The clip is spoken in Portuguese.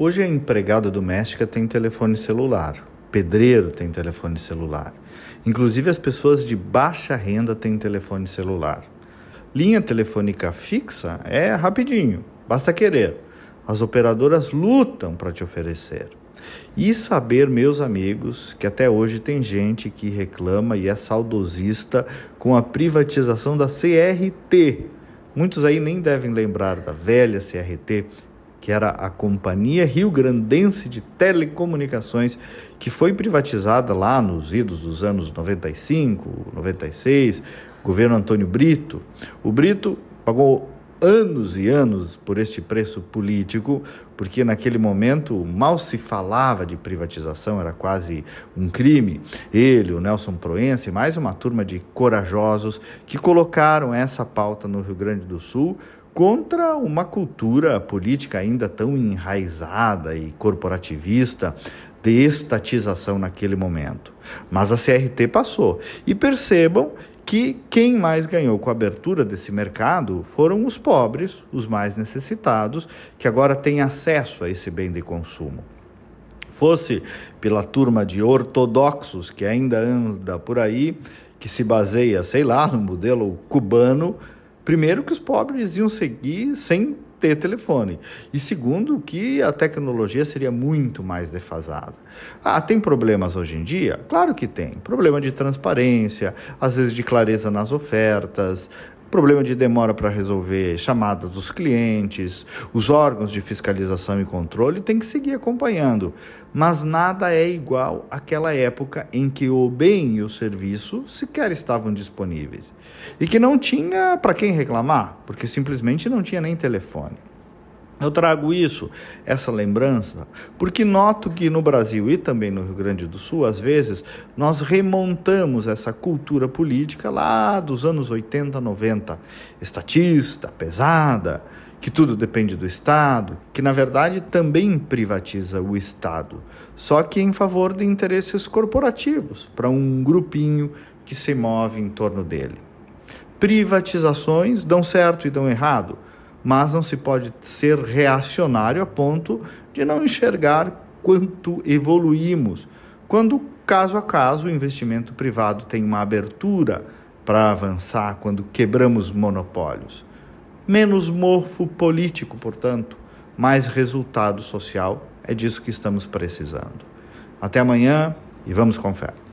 Hoje a empregada doméstica tem telefone celular, pedreiro tem telefone celular. Inclusive as pessoas de baixa renda têm telefone celular. Linha telefônica fixa é rapidinho, basta querer. As operadoras lutam para te oferecer. E saber, meus amigos, que até hoje tem gente que reclama e é saudosista com a privatização da CRT. Muitos aí nem devem lembrar da velha CRT, que era a Companhia Rio Grandense de Telecomunicações, que foi privatizada lá nos idos dos anos 95, 96, governo Antônio Brito. O Brito pagou anos e anos por este preço político, porque naquele momento mal se falava de privatização, era quase um crime. Ele, o Nelson Proença e mais uma turma de corajosos que colocaram essa pauta no Rio Grande do Sul contra uma cultura política ainda tão enraizada e corporativista de estatização naquele momento. Mas a CRT passou. E percebam que quem mais ganhou com a abertura desse mercado foram os pobres, os mais necessitados, que agora têm acesso a esse bem de consumo. Fosse pela turma de ortodoxos que ainda anda por aí, que se baseia, sei lá, no modelo cubano, primeiro que os pobres iam seguir sem ter telefone. E segundo, que a tecnologia seria muito mais defasada. Ah, tem problemas hoje em dia? Claro que tem. Problema de transparência, às vezes de clareza nas ofertas, problema de demora para resolver chamadas dos clientes, os órgãos de fiscalização e controle têm que seguir acompanhando, mas nada é igual àquela época em que o bem e o serviço sequer estavam disponíveis e que não tinha para quem reclamar, porque simplesmente não tinha nem telefone. Eu trago isso, essa lembrança, porque noto que no Brasil e também no Rio Grande do Sul, às vezes, nós remontamos essa cultura política lá dos anos 80, 90, estatista, pesada, que tudo depende do Estado, que na verdade também privatiza o Estado, só que em favor de interesses corporativos, para um grupinho que se move em torno dele. Privatizações dão certo e dão errado mas não se pode ser reacionário a ponto de não enxergar quanto evoluímos, quando caso a caso o investimento privado tem uma abertura para avançar, quando quebramos monopólios. Menos morfo político, portanto, mais resultado social, é disso que estamos precisando. Até amanhã e vamos com fé.